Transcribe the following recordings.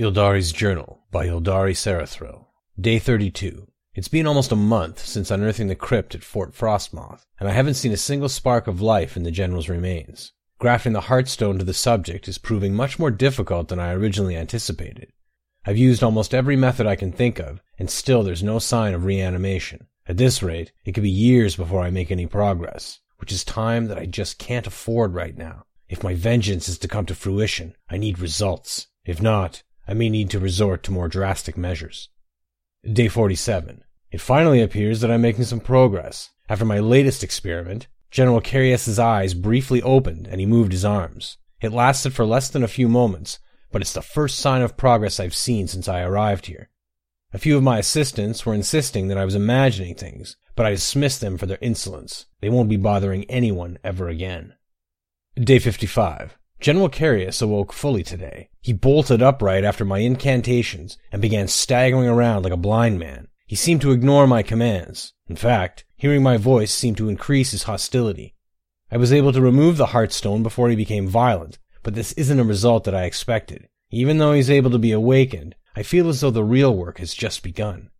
Ildari's Journal by Ildari Sarothril. Day 32. It's been almost a month since unearthing the crypt at Fort Frostmoth, and I haven't seen a single spark of life in the General's remains. Grafting the Heartstone to the subject is proving much more difficult than I originally anticipated. I've used almost every method I can think of, and still there's no sign of reanimation. At this rate, it could be years before I make any progress, which is time that I just can't afford right now. If my vengeance is to come to fruition, I need results. If not, I may need to resort to more drastic measures. Day 47. It finally appears that I'm making some progress. After my latest experiment, General Carius's eyes briefly opened and he moved his arms. It lasted for less than a few moments, but it's the first sign of progress I've seen since I arrived here. A few of my assistants were insisting that I was imagining things, but I dismissed them for their insolence. They won't be bothering anyone ever again. Day 55. General Carius awoke fully today. He bolted upright after my incantations and began staggering around like a blind man. He seemed to ignore my commands. In fact, hearing my voice seemed to increase his hostility. I was able to remove the Heartstone before he became violent, but this isn't a result that I expected. Even though he's able to be awakened, I feel as though the real work has just begun.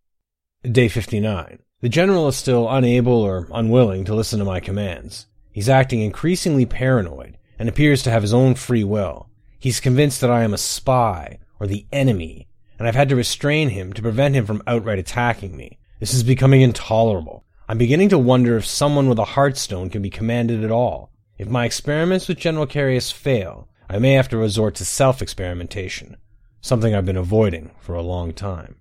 Day 59. The General is still unable or unwilling to listen to my commands. He's acting increasingly paranoid and appears to have his own free will. He's convinced that I am a spy or the enemy, and I've had to restrain him to prevent him from outright attacking me. This is becoming intolerable. I'm beginning to wonder if someone with a Heartstone can be commanded at all. If my experiments with General Carius fail, I may have to resort to self experimentation, something I've been avoiding for a long time.